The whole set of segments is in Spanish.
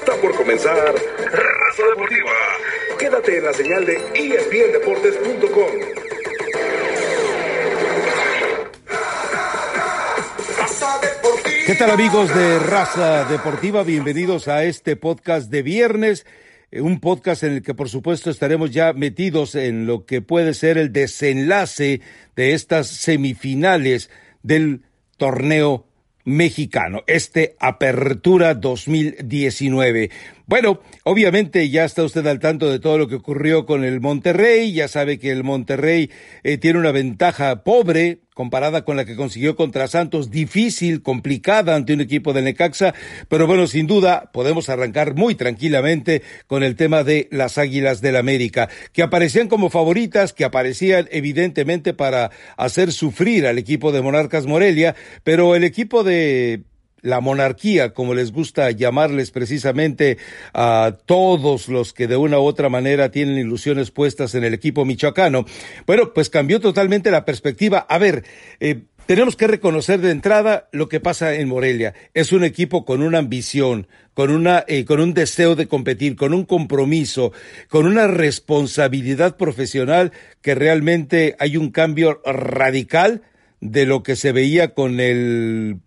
Está por comenzar Raza Deportiva. Quédate en la señal de ESPNDeportes.com. ¿Qué tal amigos de Raza Deportiva? Bienvenidos a este podcast de viernes, eh, un podcast en el que por supuesto estaremos ya metidos en lo que puede ser el desenlace de estas semifinales del torneo mexicano, este Apertura 2019. Bueno, obviamente ya está usted al tanto de todo lo que ocurrió con el Monterrey, ya sabe que el Monterrey eh, tiene una ventaja pobre comparada con la que consiguió contra Santos, difícil, complicada ante un equipo de Necaxa, pero bueno, sin duda podemos arrancar muy tranquilamente con el tema de las Águilas del América, que aparecían como favoritas, que aparecían evidentemente para hacer sufrir al equipo de Monarcas Morelia, pero el equipo de la monarquía, como les gusta llamarles precisamente a todos los que de una u otra manera tienen ilusiones puestas en el equipo michoacano. Bueno, pues cambió totalmente la perspectiva. A ver, eh, tenemos que reconocer de entrada lo que pasa en Morelia. Es un equipo con una ambición, con una, eh, con un deseo de competir, con un compromiso, con una responsabilidad profesional que realmente hay un cambio radical de lo que se veía con el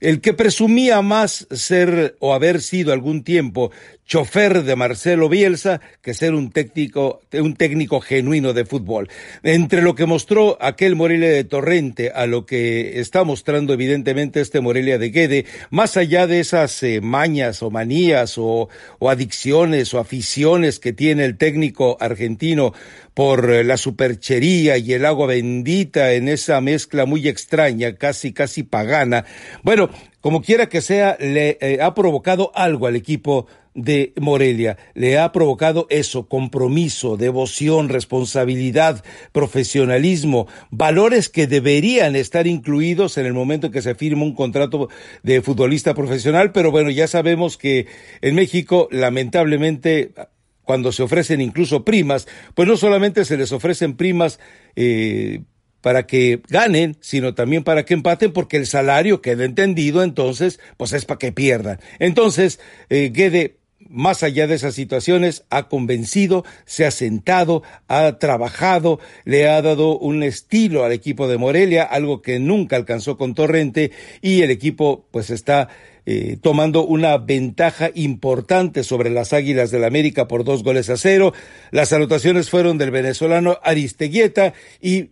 el que presumía más ser o haber sido algún tiempo chofer de Marcelo Bielsa que ser un técnico, un técnico genuino de fútbol. Entre lo que mostró aquel Morelia de Torrente a lo que está mostrando evidentemente este Morelia de Guede, más allá de esas eh, mañas o manías o, o adicciones o aficiones que tiene el técnico argentino por eh, la superchería y el agua bendita en esa mezcla muy extraña, casi, casi pagana. Bueno, como quiera que sea, le eh, ha provocado algo al equipo de Morelia. Le ha provocado eso, compromiso, devoción, responsabilidad, profesionalismo, valores que deberían estar incluidos en el momento en que se firma un contrato de futbolista profesional, pero bueno, ya sabemos que en México, lamentablemente, cuando se ofrecen incluso primas, pues no solamente se les ofrecen primas eh, para que ganen, sino también para que empaten, porque el salario queda entendido, entonces, pues es para que pierdan. Entonces, eh, Guede, más allá de esas situaciones, ha convencido, se ha sentado, ha trabajado, le ha dado un estilo al equipo de Morelia, algo que nunca alcanzó con Torrente, y el equipo pues está eh, tomando una ventaja importante sobre las Águilas del América por dos goles a cero. Las anotaciones fueron del venezolano Aristeguieta y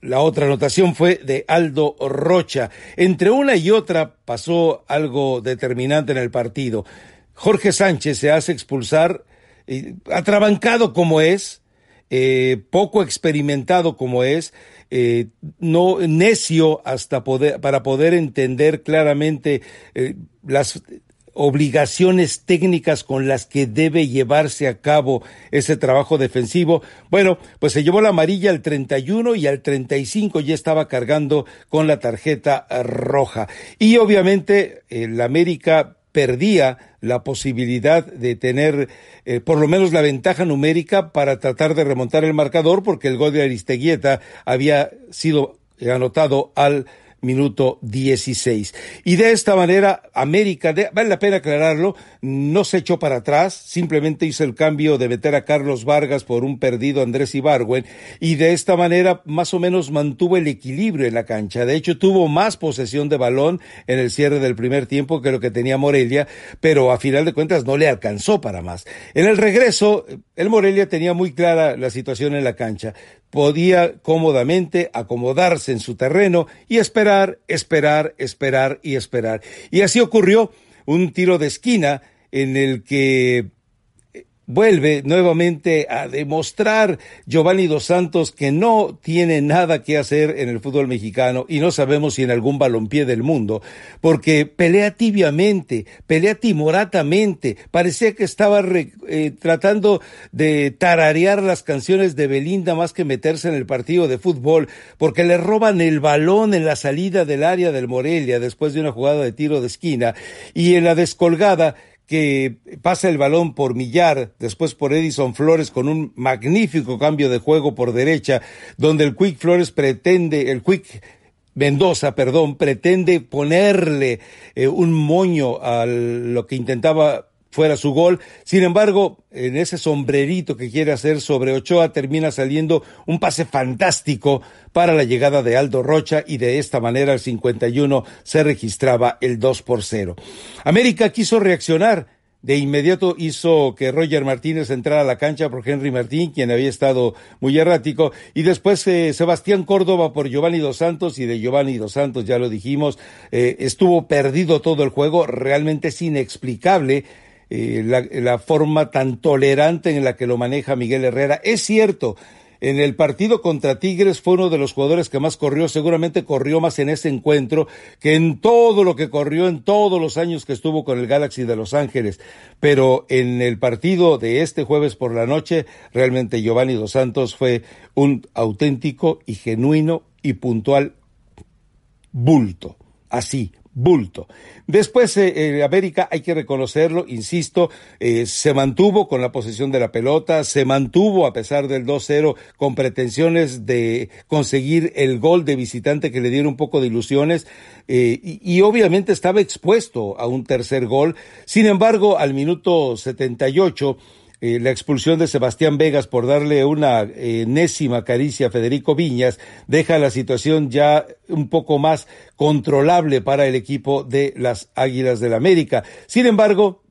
la otra anotación fue de Aldo Rocha. Entre una y otra pasó algo determinante en el partido. Jorge Sánchez se hace expulsar, eh, atrabancado como es, eh, poco experimentado como es, eh, no necio hasta poder para poder entender claramente las obligaciones técnicas con las que debe llevarse a cabo ese trabajo defensivo. Bueno, pues se llevó la amarilla al 31 y al 35 ya estaba cargando con la tarjeta roja. Y obviamente el América perdía la posibilidad de tener eh, por lo menos la ventaja numérica para tratar de remontar el marcador porque el gol de Aristeguieta había sido anotado al minuto 16. Y de esta manera, América, vale la pena aclararlo, no se echó para atrás, simplemente hizo el cambio de meter a Carlos Vargas por un perdido Andrés Ibargüen, y de esta manera más o menos mantuvo el equilibrio en la cancha. De hecho, tuvo más posesión de balón en el cierre del primer tiempo que lo que tenía Morelia, pero a final de cuentas no le alcanzó para más. En el regreso, el Morelia tenía muy clara la situación en la cancha podía cómodamente acomodarse en su terreno y esperar, esperar, esperar y esperar. Y así ocurrió un tiro de esquina en el que vuelve nuevamente a demostrar Giovanni Dos Santos que no tiene nada que hacer en el fútbol mexicano y no sabemos si en algún balompié del mundo, porque pelea tibiamente, pelea timoratamente, parecía que estaba eh, tratando de tararear las canciones de Belinda más que meterse en el partido de fútbol, porque le roban el balón en la salida del área del Morelia después de una jugada de tiro de esquina y en la descolgada que pasa el balón por Millar, después por Edison Flores con un magnífico cambio de juego por derecha, donde el Quick Flores pretende, el Quick Mendoza, perdón, pretende ponerle eh, un moño a lo que intentaba fuera su gol. Sin embargo, en ese sombrerito que quiere hacer sobre Ochoa termina saliendo un pase fantástico para la llegada de Aldo Rocha y de esta manera el 51 se registraba el 2 por 0. América quiso reaccionar de inmediato hizo que Roger Martínez entrara a la cancha por Henry Martín, quien había estado muy errático, y después eh, Sebastián Córdoba por Giovanni Dos Santos, y de Giovanni Dos Santos, ya lo dijimos, eh, estuvo perdido todo el juego, realmente es inexplicable eh, la, la forma tan tolerante en la que lo maneja Miguel Herrera. Es cierto, en el partido contra Tigres fue uno de los jugadores que más corrió, seguramente corrió más en ese encuentro que en todo lo que corrió en todos los años que estuvo con el Galaxy de Los Ángeles. Pero en el partido de este jueves por la noche, realmente Giovanni Dos Santos fue un auténtico y genuino y puntual bulto. Así, bulto. Después, eh, América, hay que reconocerlo, insisto, eh, se mantuvo con la posesión de la pelota, se mantuvo a pesar del 2-0 con pretensiones de conseguir el gol de visitante que le diera un poco de ilusiones eh, y, y, obviamente estaba expuesto a un tercer gol. Sin embargo, al minuto 78, eh, la expulsión de Sebastián Vegas por darle una enésima caricia a Federico Viñas deja la situación ya un poco más controlable para el equipo de las Águilas del América. Sin embargo,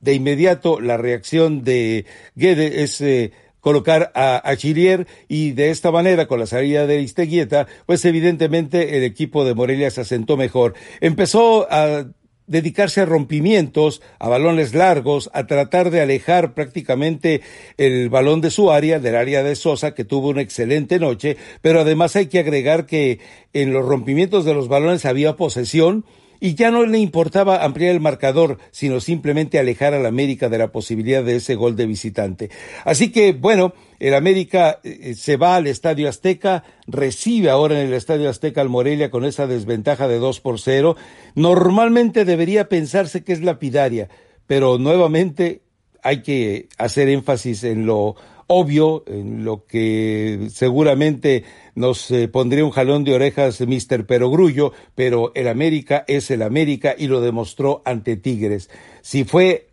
de inmediato la reacción de Guede es eh, colocar a, a, Chilier y de esta manera con la salida de Isteguieta, pues evidentemente el equipo de Morelia se asentó mejor. Empezó a dedicarse a rompimientos, a balones largos, a tratar de alejar prácticamente el balón de su área, del área de Sosa, que tuvo una excelente noche, pero además hay que agregar que en los rompimientos de los balones había posesión, y ya no le importaba ampliar el marcador, sino simplemente alejar al América de la posibilidad de ese gol de visitante. Así que, bueno, el América eh, se va al Estadio Azteca, recibe ahora en el Estadio Azteca al Morelia con esa desventaja de dos por cero. Normalmente debería pensarse que es lapidaria, pero nuevamente hay que hacer énfasis en lo obvio, en lo que seguramente nos eh, pondría un jalón de orejas Mr. Perogrullo, pero el América es el América y lo demostró ante Tigres. Si fue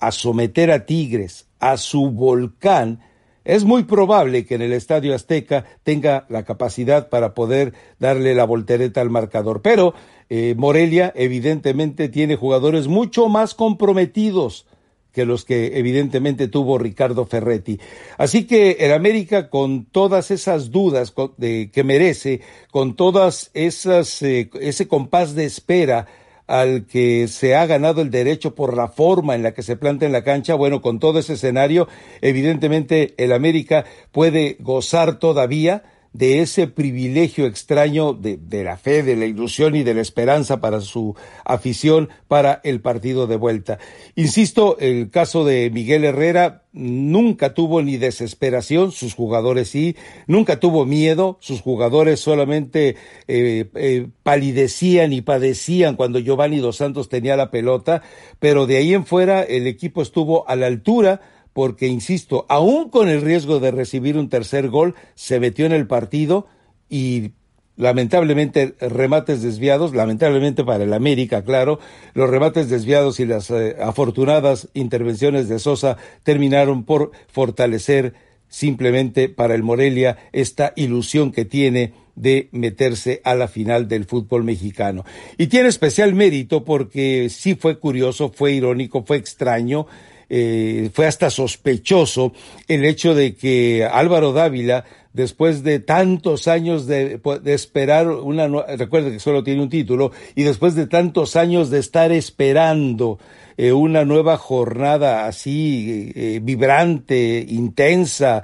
a someter a Tigres a su volcán, es muy probable que en el Estadio Azteca tenga la capacidad para poder darle la voltereta al marcador. Pero eh, Morelia evidentemente tiene jugadores mucho más comprometidos que los que evidentemente tuvo Ricardo Ferretti. Así que el América, con todas esas dudas que merece, con todas esas, eh, ese compás de espera al que se ha ganado el derecho por la forma en la que se planta en la cancha, bueno, con todo ese escenario, evidentemente el América puede gozar todavía de ese privilegio extraño de, de, la fe, de la ilusión y de la esperanza para su afición para el partido de vuelta. Insisto, el caso de Miguel Herrera nunca tuvo ni desesperación, sus jugadores sí, nunca tuvo miedo, sus jugadores solamente eh, eh, palidecían y padecían cuando Giovanni Dos Santos tenía la pelota, pero de ahí en fuera el equipo estuvo a la altura, porque, insisto, aún con el riesgo de recibir un tercer gol, se metió en el partido y lamentablemente remates desviados, lamentablemente para el América, claro, los remates desviados y las eh, afortunadas intervenciones de Sosa terminaron por fortalecer simplemente para el Morelia esta ilusión que tiene de meterse a la final del fútbol mexicano. Y tiene especial mérito porque sí fue curioso, fue irónico, fue extraño, eh, fue hasta sospechoso el hecho de que Álvaro Dávila, después de tantos años de, esperar una, recuerde que solo tiene un título, y después de tantos años de estar esperando eh, una nueva jornada así eh, vibrante, intensa,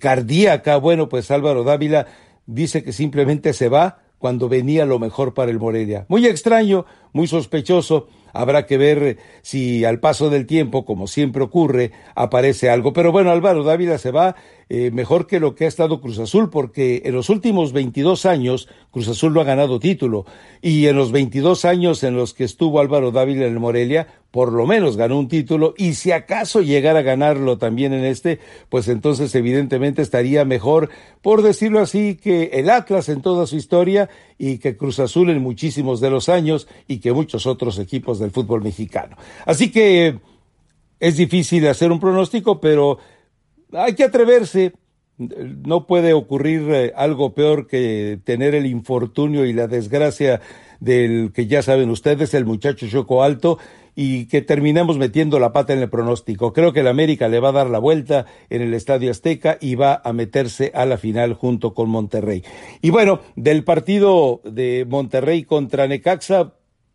cardíaca, bueno, pues Álvaro Dávila dice que simplemente se va cuando venía lo mejor para el Morelia. Muy extraño, muy sospechoso, Habrá que ver si al paso del tiempo, como siempre ocurre, aparece algo. Pero bueno, Álvaro Dávila se va eh, mejor que lo que ha estado Cruz Azul, porque en los últimos 22 años Cruz Azul no ha ganado título. Y en los 22 años en los que estuvo Álvaro Dávila en el Morelia, por lo menos ganó un título. Y si acaso llegara a ganarlo también en este, pues entonces evidentemente estaría mejor, por decirlo así, que el Atlas en toda su historia y que Cruz Azul en muchísimos de los años y que muchos otros equipos del fútbol mexicano. Así que es difícil hacer un pronóstico, pero hay que atreverse. No puede ocurrir eh, algo peor que tener el infortunio y la desgracia del que ya saben ustedes, el muchacho Choco Alto, y que terminemos metiendo la pata en el pronóstico. Creo que el América le va a dar la vuelta en el Estadio Azteca y va a meterse a la final junto con Monterrey. Y bueno, del partido de Monterrey contra Necaxa,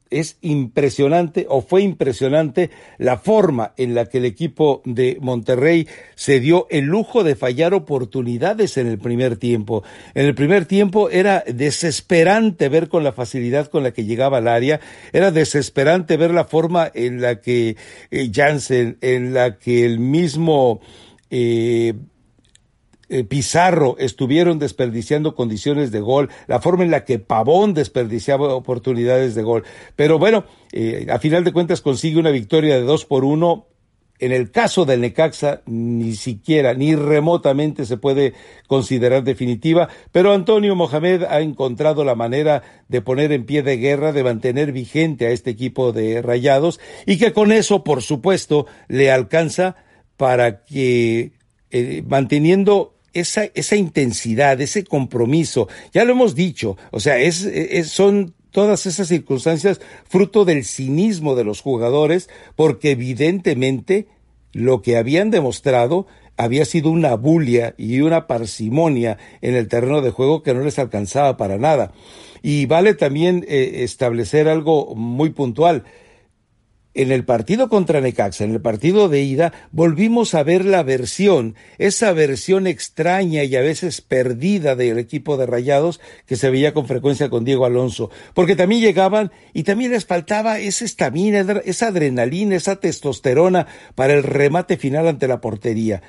es impresionante o fue impresionante la forma en la que el equipo de Monterrey se dio el lujo de fallar oportunidades en el primer tiempo. En el primer tiempo era desesperante ver con la facilidad con la que llegaba al área, era desesperante ver la forma en la que eh, Jansen, en la que el mismo eh, eh, Pizarro estuvieron desperdiciando condiciones de gol, la forma en la que Pavón desperdiciaba oportunidades de gol. Pero bueno, eh, a final de cuentas consigue una victoria de dos por uno. En el caso del Necaxa, ni siquiera, ni remotamente se puede considerar definitiva, pero Antonio Mohamed ha encontrado la manera de poner en pie de guerra, de mantener vigente a este equipo de rayados, y que con eso, por supuesto, le alcanza para que, eh, manteniendo esa, esa intensidad, ese compromiso, ya lo hemos dicho, o sea, es, son todas esas circunstancias fruto del cinismo de los jugadores, porque evidentemente lo que habían demostrado había sido una bulia y una parsimonia en el terreno de juego que no les alcanzaba para nada. Y vale también eh, establecer algo muy puntual en el partido contra Necaxa, en el partido de ida, volvimos a ver la versión, esa versión extraña y a veces perdida del equipo de Rayados que se veía con frecuencia con Diego Alonso, porque también llegaban y también les faltaba esa estamina, esa adrenalina, esa testosterona para el remate final ante la portería.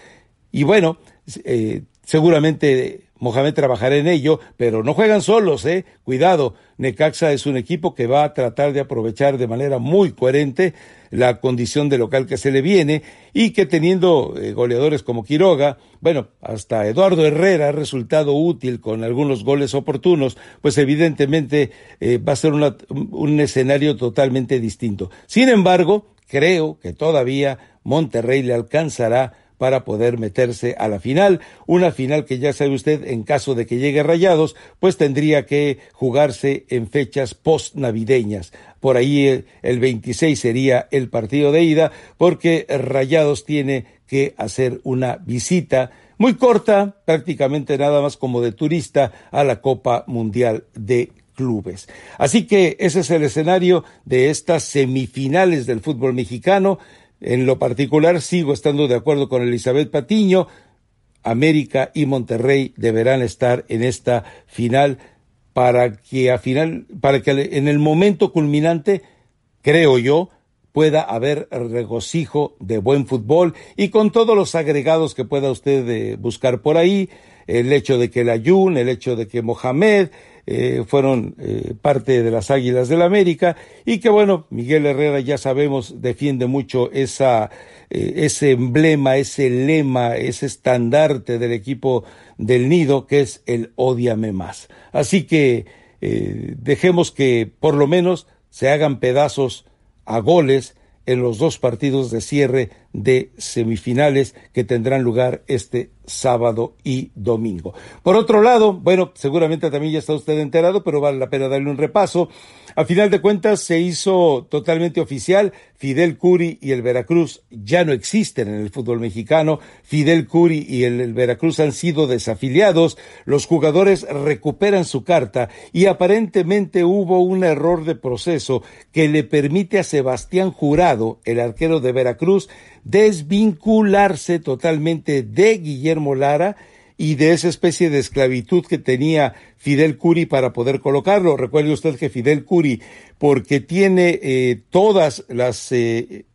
Y bueno, eh, seguramente Mohamed trabajará en ello, pero no juegan solos, ¿eh? Cuidado, Necaxa es un equipo que va a tratar de aprovechar de manera muy coherente la condición de local que se le viene y que teniendo eh, goleadores como Quiroga, bueno, hasta Eduardo Herrera ha resultado útil con algunos goles oportunos, pues evidentemente eh, va a ser un escenario totalmente distinto. Sin embargo, creo que todavía Monterrey le alcanzará para poder meterse a la final. Una final que ya sabe usted, en caso de que llegue Rayados, pues tendría que jugarse en fechas post-navideñas. Por ahí eh, el 26 sería el partido de ida, porque Rayados tiene que hacer una visita muy corta, prácticamente nada más como de turista, a la Copa Mundial de clubes. Así que ese es el escenario de estas semifinales del fútbol mexicano. En lo particular, sigo estando de acuerdo con Elizabeth Patiño. América y Monterrey deberán estar en esta final para que a final, para que en el momento culminante, creo yo, pueda haber regocijo de buen fútbol y con todos los agregados que pueda usted eh, buscar por ahí, el hecho de que el Ayun, el hecho de que Mohamed, eh, fueron eh, parte de las Águilas del la América y que bueno, Miguel Herrera ya sabemos defiende mucho esa, eh, ese emblema, ese lema, ese estandarte del equipo del nido que es el odiame más. Así que dejemos que por lo menos se hagan pedazos a goles en los dos partidos de cierre de semifinales que tendrán lugar este sábado y domingo. Por otro lado, bueno, seguramente también ya está usted enterado, pero vale la pena darle un repaso. A final de cuentas se hizo totalmente oficial, Fidel Curi y el Veracruz ya no existen en el fútbol mexicano, Fidel Curi y el, Veracruz han sido desafiliados, los jugadores recuperan su carta y aparentemente hubo un error de proceso que le permite a Sebastián Jurado, el arquero de Veracruz, desvincularse totalmente de Guillermo Lara y de esa especie de esclavitud que tenía Fidel Curi para poder colocarlo. Recuerde usted que Fidel Curi, porque tiene eh, todas las eh,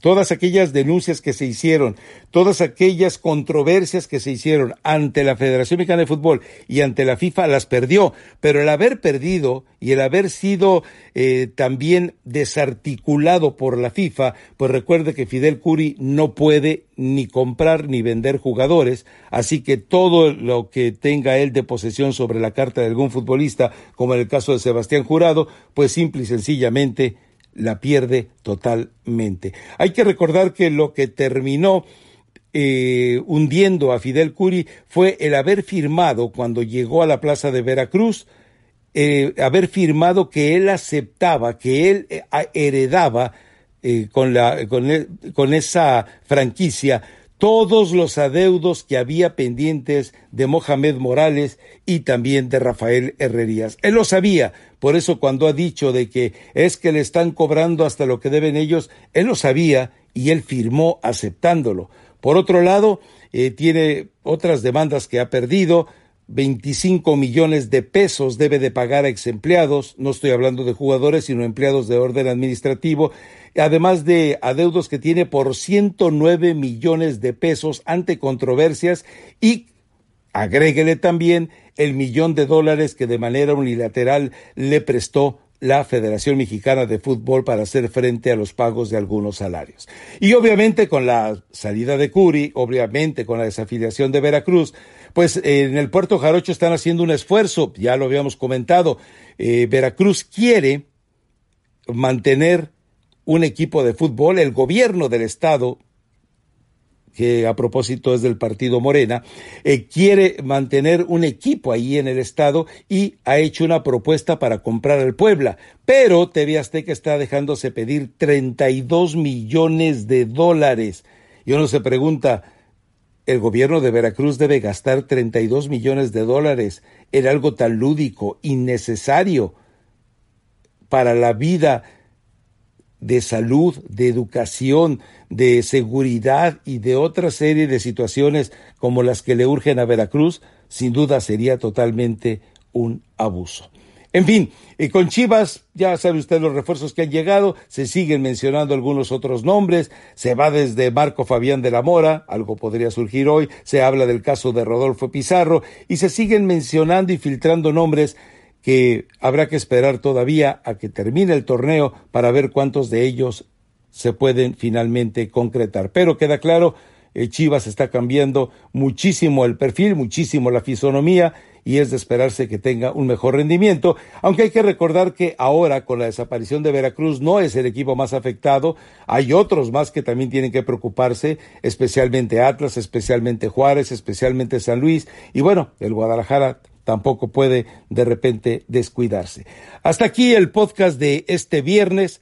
todas aquellas denuncias que se hicieron, todas aquellas controversias que se hicieron ante la Federación Mexicana de Fútbol y ante la FIFA las perdió, pero el haber perdido y el haber sido eh, también desarticulado por la FIFA, pues recuerde que Fidel Curi no puede ni comprar ni vender jugadores, así que todo lo que tenga él de posesión sobre la carta de algún futbolista, como en el caso de Sebastián Jurado, pues simple y sencillamente la pierde totalmente. Hay que recordar que lo que terminó eh, hundiendo a Fidel Curi fue el haber firmado cuando llegó a la plaza de Veracruz, eh, haber firmado que él aceptaba, que él eh, heredaba con, la, con, con esa franquicia todos los adeudos que había pendientes de Mohamed Morales y también de Rafael Herrerías. Él lo sabía, por eso cuando ha dicho de que es que le están cobrando hasta lo que deben ellos, él lo sabía y él firmó aceptándolo. Por otro lado, eh, tiene otras demandas que ha perdido, 25 millones de pesos debe de pagar a ex empleados, no estoy hablando de jugadores, sino empleados de orden administrativo, además de adeudos que tiene por 109 millones de pesos ante controversias y agréguele también el millón de dólares que de manera unilateral le prestó la Federación Mexicana de Fútbol para hacer frente a los pagos de algunos salarios. Y obviamente con la salida de Curi, obviamente con la desafiliación de Veracruz, pues en el puerto Jarocho están haciendo un esfuerzo, ya lo habíamos comentado, eh, Veracruz quiere mantener un equipo de fútbol, el gobierno del estado, que a propósito es del partido Morena, eh, quiere mantener un equipo ahí en el estado y ha hecho una propuesta para comprar al Puebla. Pero TV Azteca está dejándose pedir 32 millones de dólares. Y uno se pregunta, ¿el gobierno de Veracruz debe gastar 32 millones de dólares en algo tan lúdico, innecesario para la vida de salud, de educación, de seguridad y de otra serie de situaciones como las que le urgen a Veracruz, sin duda sería totalmente un abuso. En fin, y con Chivas, ya sabe usted los refuerzos que han llegado, se siguen mencionando algunos otros nombres, se va desde Marco Fabián de la Mora, algo podría surgir hoy, se habla del caso de Rodolfo Pizarro, y se siguen mencionando y filtrando nombres que habrá que esperar todavía a que termine el torneo para ver cuántos de ellos se pueden finalmente concretar. Pero queda claro, el Chivas está cambiando muchísimo el perfil, muchísimo la fisonomía y es de esperarse que tenga un mejor rendimiento, aunque hay que recordar que ahora con la desaparición de Veracruz no es el equipo más afectado, hay otros más que también tienen que preocuparse, especialmente Atlas, especialmente Juárez, especialmente San Luis y bueno, el Guadalajara tampoco puede de repente descuidarse. Hasta aquí el podcast de este viernes.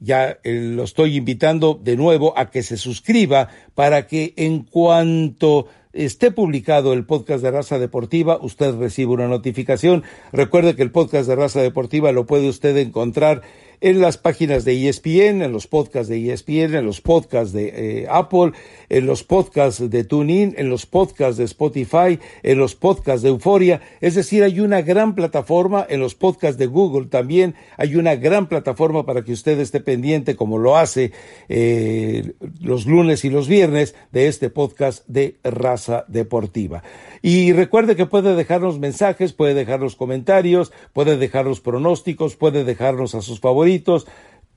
Ya eh, lo estoy invitando de nuevo a que se suscriba para que en cuanto esté publicado el podcast de Raza Deportiva, usted reciba una notificación. Recuerde que el podcast de Raza Deportiva lo puede usted encontrar en las páginas de ESPN, en los podcasts de ESPN, en los podcasts de eh, Apple, en los podcasts de TuneIn, en los podcasts de Spotify, en los podcasts de Euforia. Es decir, hay una gran plataforma, en los podcasts de Google también hay una gran plataforma para que usted esté pendiente, como lo hace eh, los lunes y los viernes, de este podcast de Raza Deportiva. Y recuerde que puede dejarnos mensajes, puede dejarnos comentarios, puede dejarnos pronósticos, puede dejarnos a sus favoritos.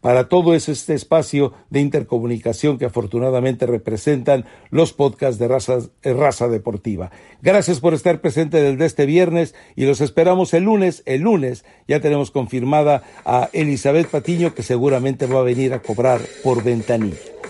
Para todo es este espacio de intercomunicación que afortunadamente representan los podcasts de raza, eh, raza deportiva. Gracias por estar presente desde este viernes y los esperamos el lunes. El lunes ya tenemos confirmada a Elizabeth Patiño que seguramente va a venir a cobrar por ventanilla.